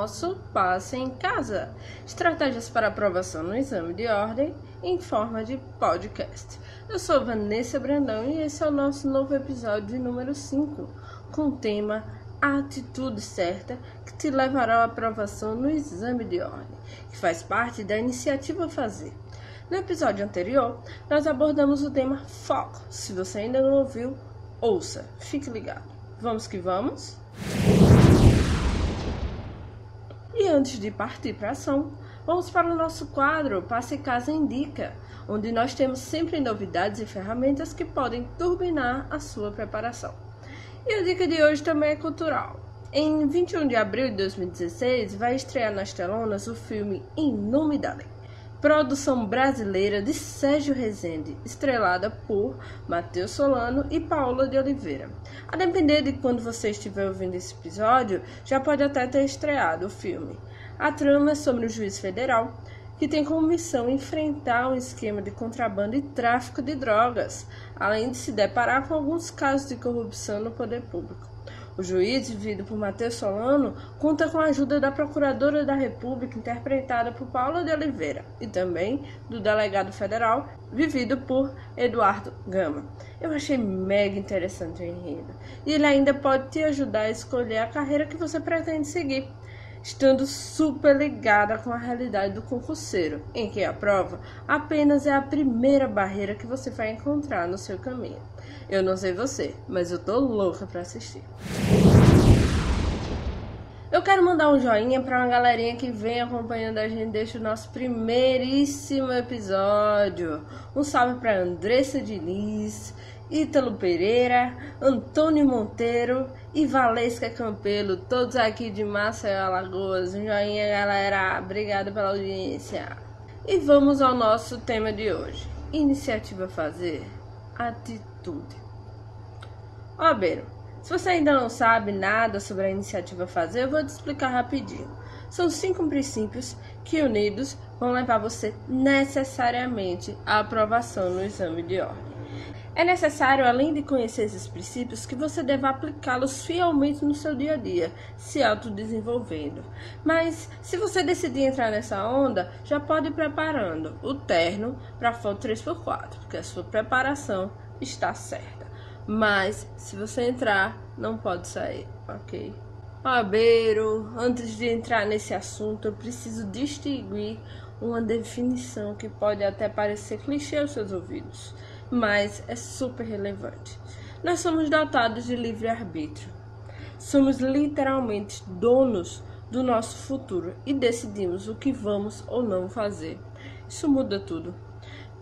nosso Passe em Casa Estratégias para aprovação no exame de ordem em forma de podcast. Eu sou Vanessa Brandão e esse é o nosso novo episódio número 5, com o tema A Atitude Certa que te levará à aprovação no exame de ordem, que faz parte da iniciativa Fazer. No episódio anterior, nós abordamos o tema Foco. Se você ainda não ouviu, ouça, fique ligado. Vamos que vamos? E antes de partir para a ação, vamos para o nosso quadro Passe Casa Indica, onde nós temos sempre novidades e ferramentas que podem turbinar a sua preparação. E a dica de hoje também é cultural. Em 21 de abril de 2016, vai estrear nas telonas o filme Em Nome da Lei produção brasileira de Sérgio Rezende, estrelada por Matheus Solano e Paula de Oliveira. A depender de quando você estiver ouvindo esse episódio, já pode até ter estreado o filme. A trama é sobre um juiz federal que tem como missão enfrentar um esquema de contrabando e tráfico de drogas, além de se deparar com alguns casos de corrupção no poder público. O juiz, vivido por Matheus Solano, conta com a ajuda da Procuradora da República, interpretada por Paula de Oliveira, e também do delegado federal, vivido por Eduardo Gama. Eu achei mega interessante o enredo. E ele ainda pode te ajudar a escolher a carreira que você pretende seguir estando super ligada com a realidade do concurseiro, em que a prova apenas é a primeira barreira que você vai encontrar no seu caminho. Eu não sei você, mas eu tô louca para assistir. Eu quero mandar um joinha para uma galerinha que vem acompanhando a gente desde o nosso primeiríssimo episódio. Um salve para Andressa Diniz, Ítalo Pereira, Antônio Monteiro e Valesca Campelo, todos aqui de Maceió, Alagoas. Um joinha, galera. Obrigada pela audiência. E vamos ao nosso tema de hoje. Iniciativa Fazer, atitude. Ó, Beiro, se você ainda não sabe nada sobre a iniciativa Fazer, eu vou te explicar rapidinho. São cinco princípios que, unidos, vão levar você necessariamente à aprovação no exame de ordem. É necessário, além de conhecer esses princípios, que você deva aplicá-los fielmente no seu dia a dia, se autodesenvolvendo. Mas, se você decidir entrar nessa onda, já pode ir preparando o terno para a foto 3x4, porque a sua preparação está certa. Mas, se você entrar, não pode sair, ok? Abeiro, antes de entrar nesse assunto, eu preciso distinguir uma definição que pode até parecer clichê aos seus ouvidos mas é super relevante. Nós somos dotados de livre-arbítrio. Somos literalmente donos do nosso futuro e decidimos o que vamos ou não fazer. Isso muda tudo.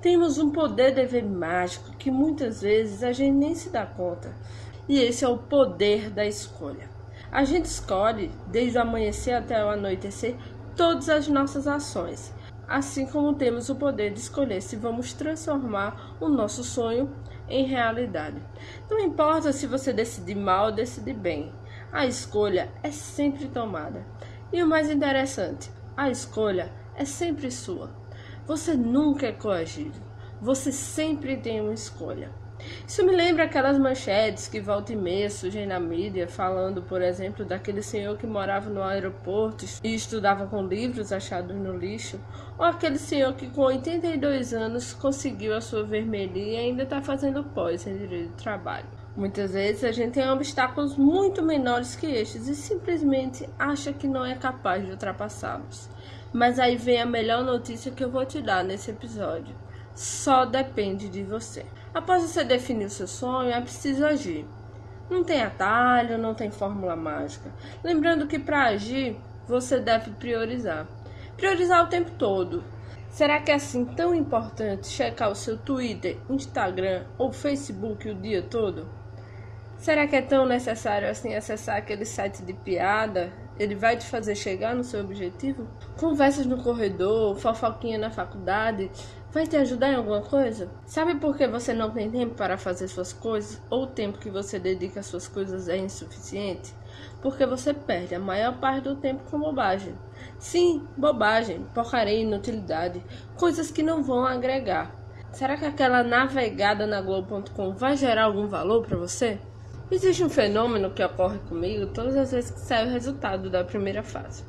Temos um poder dever mágico que muitas vezes a gente nem se dá conta. E esse é o poder da escolha. A gente escolhe, desde o amanhecer até o anoitecer, todas as nossas ações assim como temos o poder de escolher se vamos transformar o nosso sonho em realidade. Não importa se você decidir mal ou decidir bem, a escolha é sempre tomada. E o mais interessante, a escolha é sempre sua. Você nunca é coagido, você sempre tem uma escolha. Isso me lembra aquelas manchetes que volta e meia surgem na mídia, falando, por exemplo, daquele senhor que morava no aeroporto e estudava com livros achados no lixo, ou aquele senhor que com 82 anos conseguiu a sua vermelhinha e ainda está fazendo pós em direito do trabalho. Muitas vezes a gente tem obstáculos muito menores que estes e simplesmente acha que não é capaz de ultrapassá-los. Mas aí vem a melhor notícia que eu vou te dar nesse episódio. Só depende de você. Após você definir o seu sonho, é preciso agir. Não tem atalho, não tem fórmula mágica. Lembrando que para agir, você deve priorizar. Priorizar o tempo todo. Será que é assim tão importante checar o seu Twitter, Instagram ou Facebook o dia todo? Será que é tão necessário assim acessar aquele site de piada? Ele vai te fazer chegar no seu objetivo? Conversas no corredor, fofoquinha na faculdade, Vai te ajudar em alguma coisa? Sabe por que você não tem tempo para fazer suas coisas ou o tempo que você dedica às suas coisas é insuficiente? Porque você perde a maior parte do tempo com bobagem. Sim, bobagem, porcaria inutilidade, coisas que não vão agregar. Será que aquela navegada na Globo.com vai gerar algum valor para você? Existe um fenômeno que ocorre comigo todas as vezes que sai o resultado da primeira fase.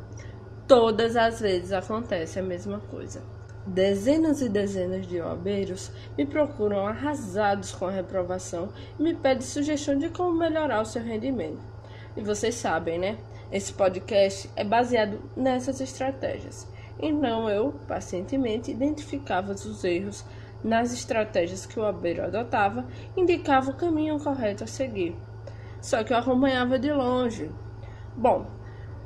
Todas as vezes acontece a mesma coisa. Dezenas e dezenas de obreiros me procuram arrasados com a reprovação e me pedem sugestão de como melhorar o seu rendimento. E vocês sabem, né? Esse podcast é baseado nessas estratégias. Então eu, pacientemente, identificava os erros nas estratégias que o obreiro adotava, indicava o caminho correto a seguir só que eu acompanhava de longe. Bom,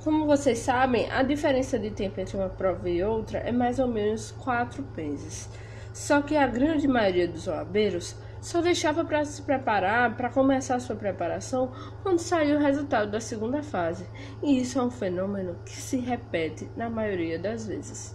como vocês sabem, a diferença de tempo entre uma prova e outra é mais ou menos quatro meses. Só que a grande maioria dos oabeiros só deixava para se preparar, para começar sua preparação, quando saiu o resultado da segunda fase. E isso é um fenômeno que se repete na maioria das vezes.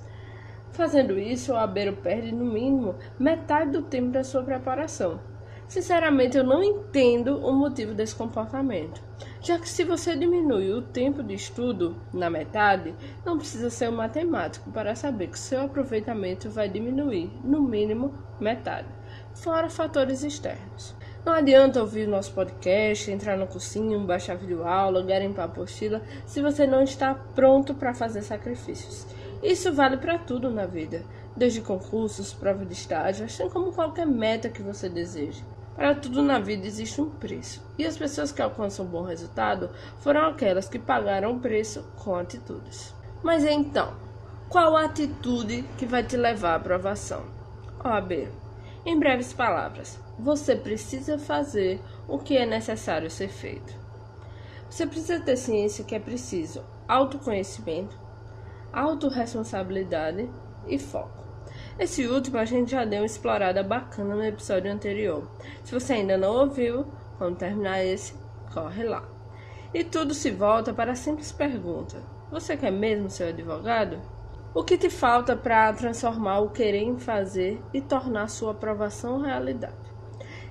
Fazendo isso, o abeiro perde no mínimo metade do tempo da sua preparação. Sinceramente, eu não entendo o motivo desse comportamento, já que se você diminui o tempo de estudo na metade, não precisa ser um matemático para saber que seu aproveitamento vai diminuir, no mínimo, metade, fora fatores externos. Não adianta ouvir nosso podcast, entrar no cursinho, baixar videoaula, garimpar apostila, se você não está pronto para fazer sacrifícios. Isso vale para tudo na vida, desde concursos, prova de estágio, assim como qualquer meta que você deseje. Para tudo na vida existe um preço, e as pessoas que alcançam um bom resultado foram aquelas que pagaram o preço com atitudes. Mas então, qual a atitude que vai te levar à aprovação? OAB. Em breves palavras, você precisa fazer o que é necessário ser feito. Você precisa ter ciência que é preciso autoconhecimento, autorresponsabilidade e foco. Esse último a gente já deu uma explorada bacana no episódio anterior. Se você ainda não ouviu, quando terminar esse, corre lá. E tudo se volta para a simples pergunta: Você quer mesmo ser advogado? O que te falta para transformar o querer em fazer e tornar sua aprovação realidade?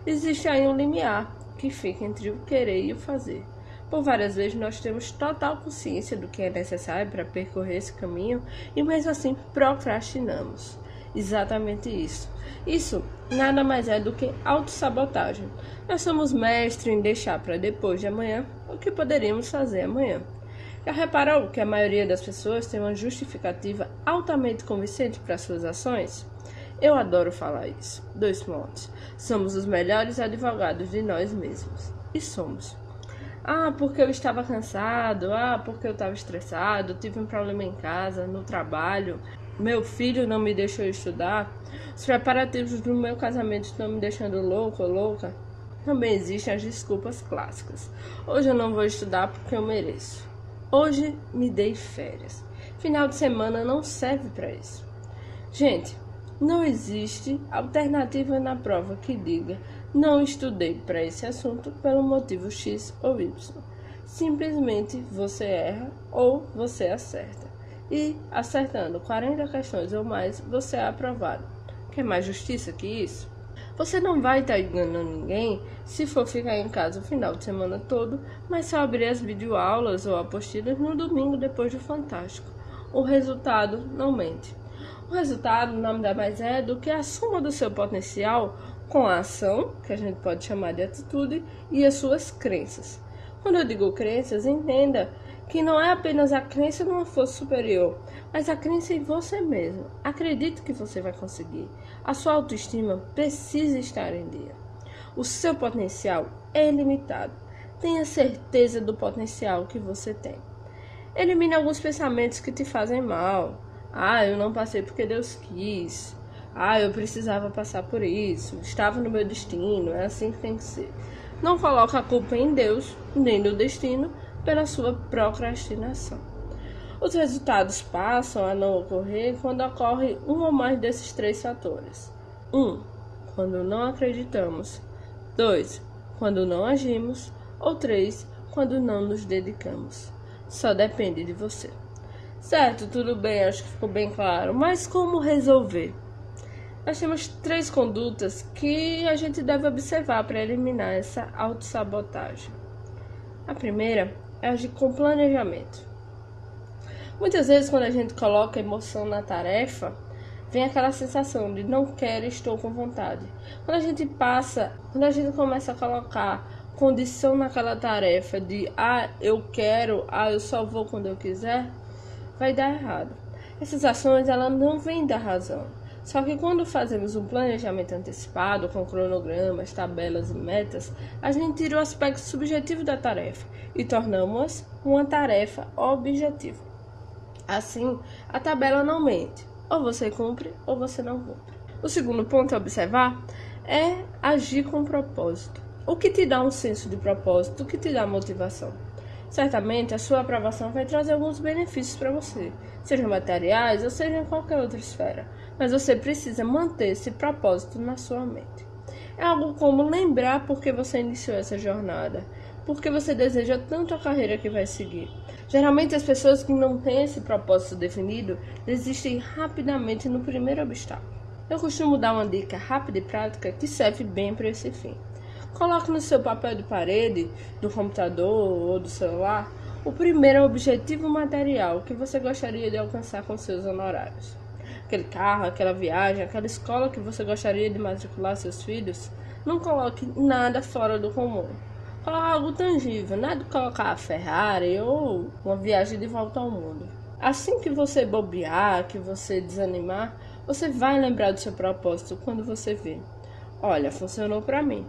Existe aí um limiar que fica entre o querer e o fazer. Por várias vezes nós temos total consciência do que é necessário para percorrer esse caminho e mesmo assim procrastinamos. Exatamente isso. Isso nada mais é do que autossabotagem. Nós somos mestres em deixar para depois de amanhã o que poderíamos fazer amanhã. Já reparou que a maioria das pessoas tem uma justificativa altamente convincente para suas ações? Eu adoro falar isso. Dois pontos. Somos os melhores advogados de nós mesmos. E somos. Ah, porque eu estava cansado. Ah, porque eu estava estressado. Tive um problema em casa, no trabalho meu filho não me deixou estudar, os preparativos do meu casamento estão me deixando louco ou louca, também existem as desculpas clássicas. Hoje eu não vou estudar porque eu mereço. Hoje me dei férias. Final de semana não serve para isso. Gente, não existe alternativa na prova que diga não estudei para esse assunto pelo motivo X ou Y. Simplesmente você erra ou você acerta e, acertando 40 questões ou mais, você é aprovado. Quer mais justiça que isso? Você não vai estar enganando ninguém se for ficar em casa o final de semana todo, mas só abrir as videoaulas ou apostilas no domingo depois do Fantástico. O resultado não mente. O resultado nada mais é do que a soma do seu potencial com a ação, que a gente pode chamar de atitude, e as suas crenças. Quando eu digo crenças, entenda que não é apenas a crença numa força superior, mas a crença em você mesmo. Acredite que você vai conseguir. A sua autoestima precisa estar em dia. O seu potencial é ilimitado. Tenha certeza do potencial que você tem. Elimine alguns pensamentos que te fazem mal. Ah, eu não passei porque Deus quis. Ah, eu precisava passar por isso. Estava no meu destino. É assim que tem que ser. Não coloque a culpa em Deus, nem no destino, pela sua procrastinação. Os resultados passam a não ocorrer quando ocorre um ou mais desses três fatores: 1. Um, quando não acreditamos, 2. Quando não agimos, ou 3. Quando não nos dedicamos. Só depende de você. Certo, tudo bem, acho que ficou bem claro. Mas como resolver? Nós temos três condutas que a gente deve observar para eliminar essa autossabotagem. A primeira é agir com planejamento. Muitas vezes, quando a gente coloca emoção na tarefa, vem aquela sensação de não quero, estou com vontade. Quando a gente passa, quando a gente começa a colocar condição naquela tarefa de ah, eu quero, ah, eu só vou quando eu quiser, vai dar errado. Essas ações elas não vêm da razão. Só que quando fazemos um planejamento antecipado com cronogramas, tabelas e metas, a gente tira o aspecto subjetivo da tarefa e tornamos uma tarefa objetiva. Assim, a tabela não mente. Ou você cumpre ou você não cumpre. O segundo ponto a observar é agir com propósito. O que te dá um senso de propósito? O que te dá motivação? Certamente a sua aprovação vai trazer alguns benefícios para você, sejam materiais ou seja em qualquer outra esfera, mas você precisa manter esse propósito na sua mente. É algo como lembrar por que você iniciou essa jornada, por que você deseja tanto a carreira que vai seguir. Geralmente as pessoas que não têm esse propósito definido desistem rapidamente no primeiro obstáculo. Eu costumo dar uma dica rápida e prática que serve bem para esse fim. Coloque no seu papel de parede, do computador ou do celular, o primeiro objetivo material que você gostaria de alcançar com seus honorários. Aquele carro, aquela viagem, aquela escola que você gostaria de matricular seus filhos. Não coloque nada fora do comum. Coloque algo tangível, nada de colocar a Ferrari ou uma viagem de volta ao mundo. Assim que você bobear, que você desanimar, você vai lembrar do seu propósito quando você vê. Olha, funcionou para mim.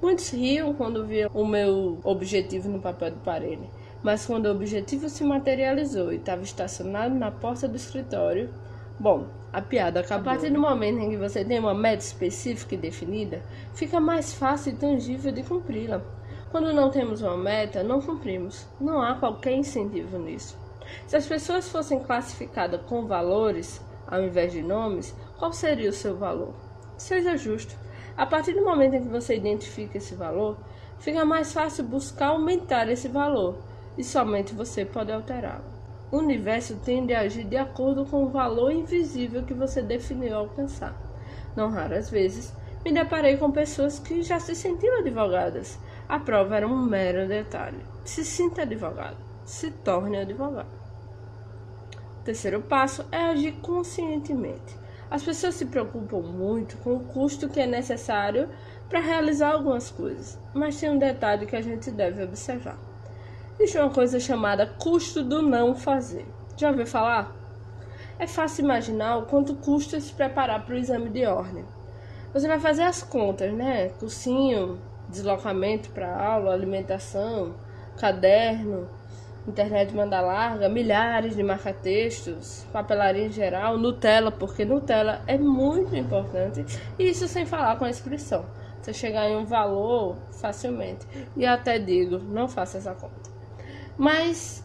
Muitos riam quando viam o meu objetivo no papel de parede, mas quando o objetivo se materializou e estava estacionado na porta do escritório, bom, a piada acabou. A partir do momento em que você tem uma meta específica e definida, fica mais fácil e tangível de cumpri-la. Quando não temos uma meta, não cumprimos. Não há qualquer incentivo nisso. Se as pessoas fossem classificadas com valores, ao invés de nomes, qual seria o seu valor? Seja justo. A partir do momento em que você identifica esse valor, fica mais fácil buscar aumentar esse valor e somente você pode alterá-lo. O universo tende a agir de acordo com o valor invisível que você definiu alcançar. Não raras vezes, me deparei com pessoas que já se sentiam advogadas. A prova era um mero detalhe. Se sinta advogado, se torne advogado. O terceiro passo é agir conscientemente. As pessoas se preocupam muito com o custo que é necessário para realizar algumas coisas, mas tem um detalhe que a gente deve observar. Existe uma coisa chamada custo do não fazer. Já ouviu falar? É fácil imaginar o quanto custa se preparar para o exame de ordem. Você vai fazer as contas, né? Cursinho, deslocamento para aula, alimentação, caderno, internet manda larga, milhares de marca-textos, papelaria em geral, Nutella, porque Nutella é muito importante. E isso sem falar com a inscrição. Você chegar em um valor facilmente. E até digo, não faça essa conta. Mas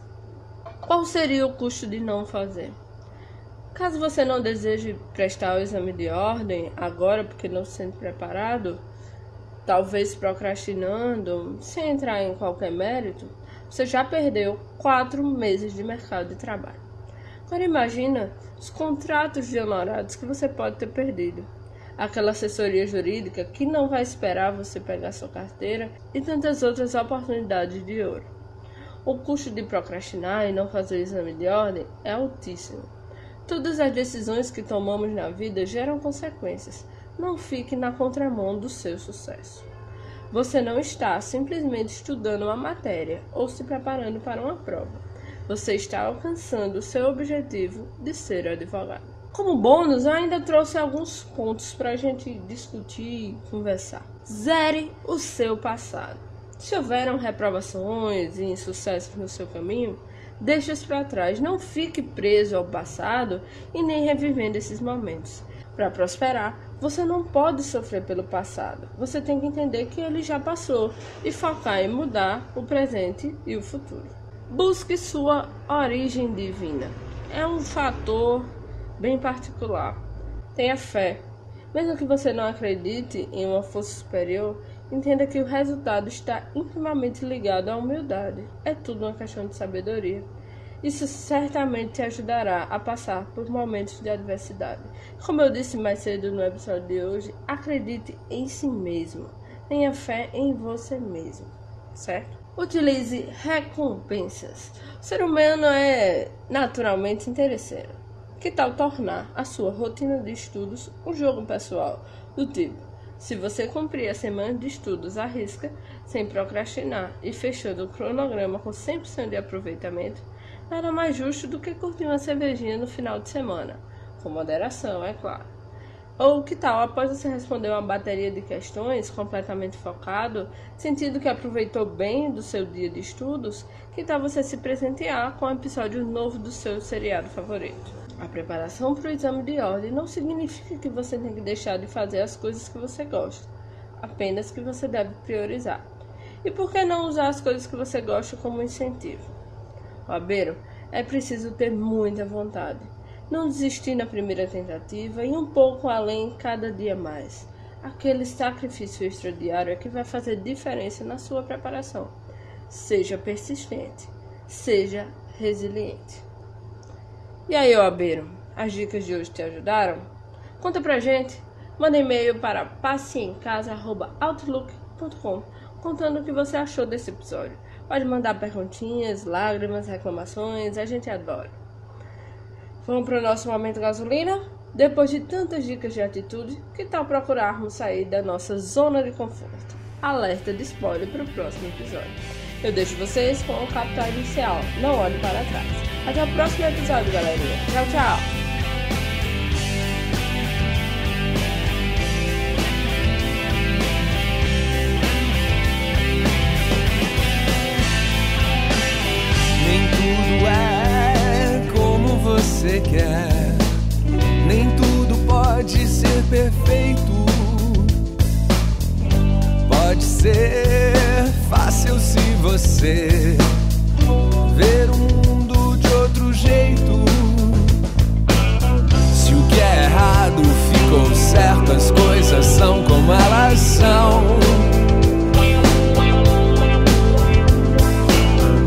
qual seria o custo de não fazer? Caso você não deseje prestar o exame de ordem agora porque não se sente preparado, talvez procrastinando, sem entrar em qualquer mérito, você já perdeu quatro meses de mercado de trabalho. Agora imagina os contratos de honorados que você pode ter perdido. Aquela assessoria jurídica que não vai esperar você pegar sua carteira e tantas outras oportunidades de ouro. O custo de procrastinar e não fazer o exame de ordem é altíssimo. Todas as decisões que tomamos na vida geram consequências. Não fique na contramão do seu sucesso. Você não está simplesmente estudando uma matéria ou se preparando para uma prova. Você está alcançando o seu objetivo de ser advogado. Como bônus, ainda trouxe alguns pontos para a gente discutir e conversar. Zere o seu passado. Se houveram reprovações e insucessos no seu caminho, deixe-os para trás. Não fique preso ao passado e nem revivendo esses momentos. Para prosperar, você não pode sofrer pelo passado. Você tem que entender que ele já passou e focar em mudar o presente e o futuro. Busque sua origem divina. É um fator bem particular. Tenha fé. Mesmo que você não acredite em uma força superior, entenda que o resultado está intimamente ligado à humildade. É tudo uma questão de sabedoria. Isso certamente te ajudará a passar por momentos de adversidade. Como eu disse mais cedo no episódio de hoje, acredite em si mesmo. Tenha fé em você mesmo, certo? Utilize recompensas. O ser humano é naturalmente interesseiro. Que tal tornar a sua rotina de estudos um jogo pessoal do tipo Se você cumprir a semana de estudos à risca, sem procrastinar e fechando o cronograma com 100% de aproveitamento, nada mais justo do que curtir uma cervejinha no final de semana, com moderação, é claro. Ou que tal, após você responder uma bateria de questões completamente focado, sentindo que aproveitou bem do seu dia de estudos, que tal você se presentear com um episódio novo do seu seriado favorito? A preparação para o exame de ordem não significa que você tem que deixar de fazer as coisas que você gosta, apenas que você deve priorizar. E por que não usar as coisas que você gosta como incentivo? Abeiro, é preciso ter muita vontade. Não desistir na primeira tentativa e um pouco além cada dia mais. Aquele sacrifício extradiário é que vai fazer diferença na sua preparação. Seja persistente, seja resiliente. E aí, Obeiro, as dicas de hoje te ajudaram? Conta pra gente. Manda e-mail para passeencasa.outlook.com contando o que você achou desse episódio. Pode mandar perguntinhas, lágrimas, reclamações, a gente adora. Vamos para o nosso momento gasolina? Depois de tantas dicas de atitude, que tal procurarmos sair da nossa zona de conforto? Alerta de spoiler para o próximo episódio. Eu deixo vocês com o capital inicial. Não olhe para trás. Até o próximo episódio, galerinha. Tchau, tchau. Nem tudo é como você quer. Nem tudo pode ser perfeito. Pode ser você ver o mundo de outro jeito. Se o que é errado ficou certo, as coisas são como elas são.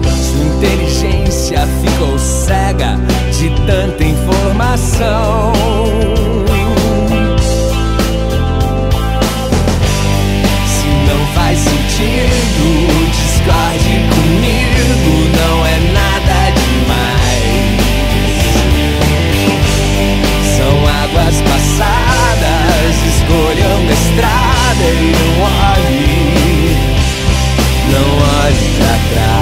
Sua inteligência ficou cega de tanta informação. Se não faz sentido, discorde comigo, não é nada demais. São águas passadas, escolha uma estrada e não olhe, não olhe pra trás.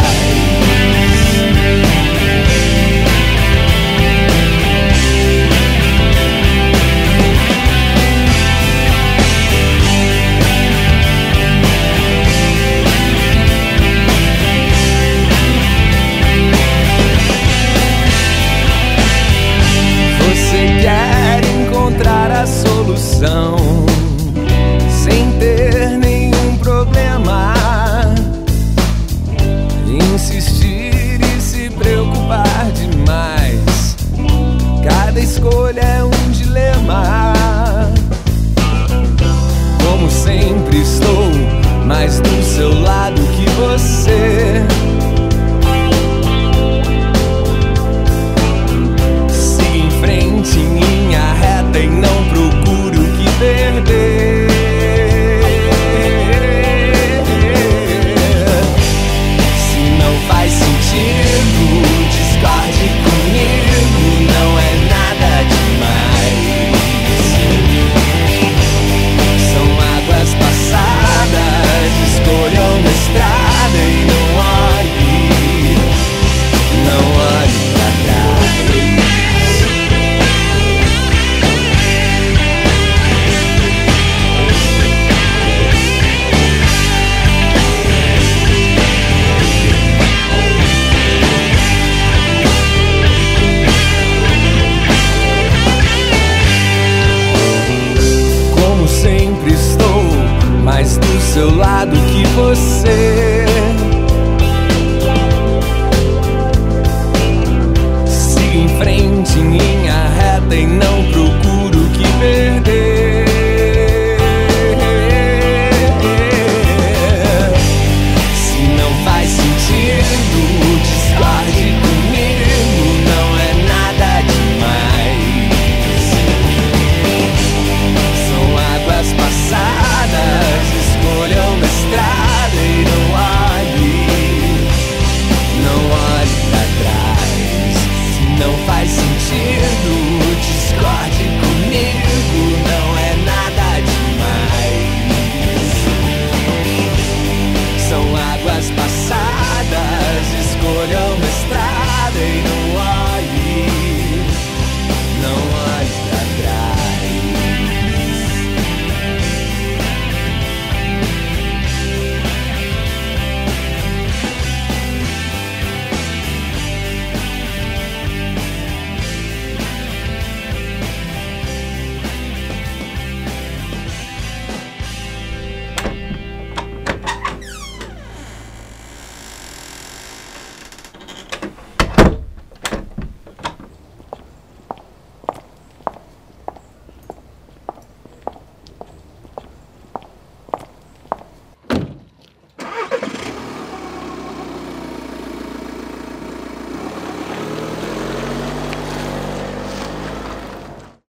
Mais do seu lado